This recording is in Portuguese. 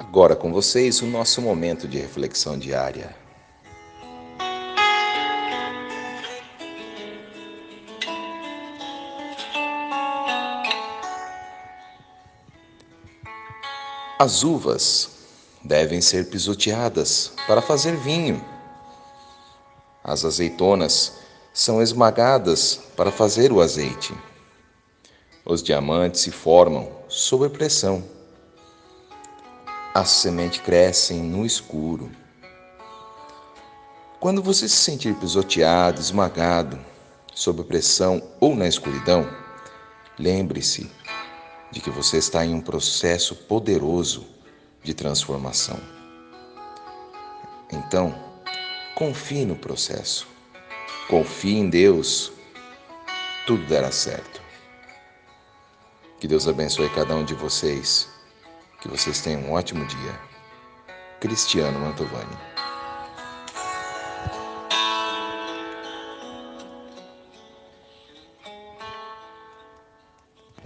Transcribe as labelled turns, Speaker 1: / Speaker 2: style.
Speaker 1: Agora com vocês o nosso momento de reflexão diária. As uvas devem ser pisoteadas para fazer vinho. As azeitonas são esmagadas para fazer o azeite. Os diamantes se formam sob pressão. As sementes crescem no escuro. Quando você se sentir pisoteado, esmagado, sob pressão ou na escuridão, lembre-se de que você está em um processo poderoso de transformação. Então, confie no processo. Confie em Deus. Tudo dará certo. Que Deus abençoe cada um de vocês. Que vocês tenham um ótimo dia. Cristiano Mantovani.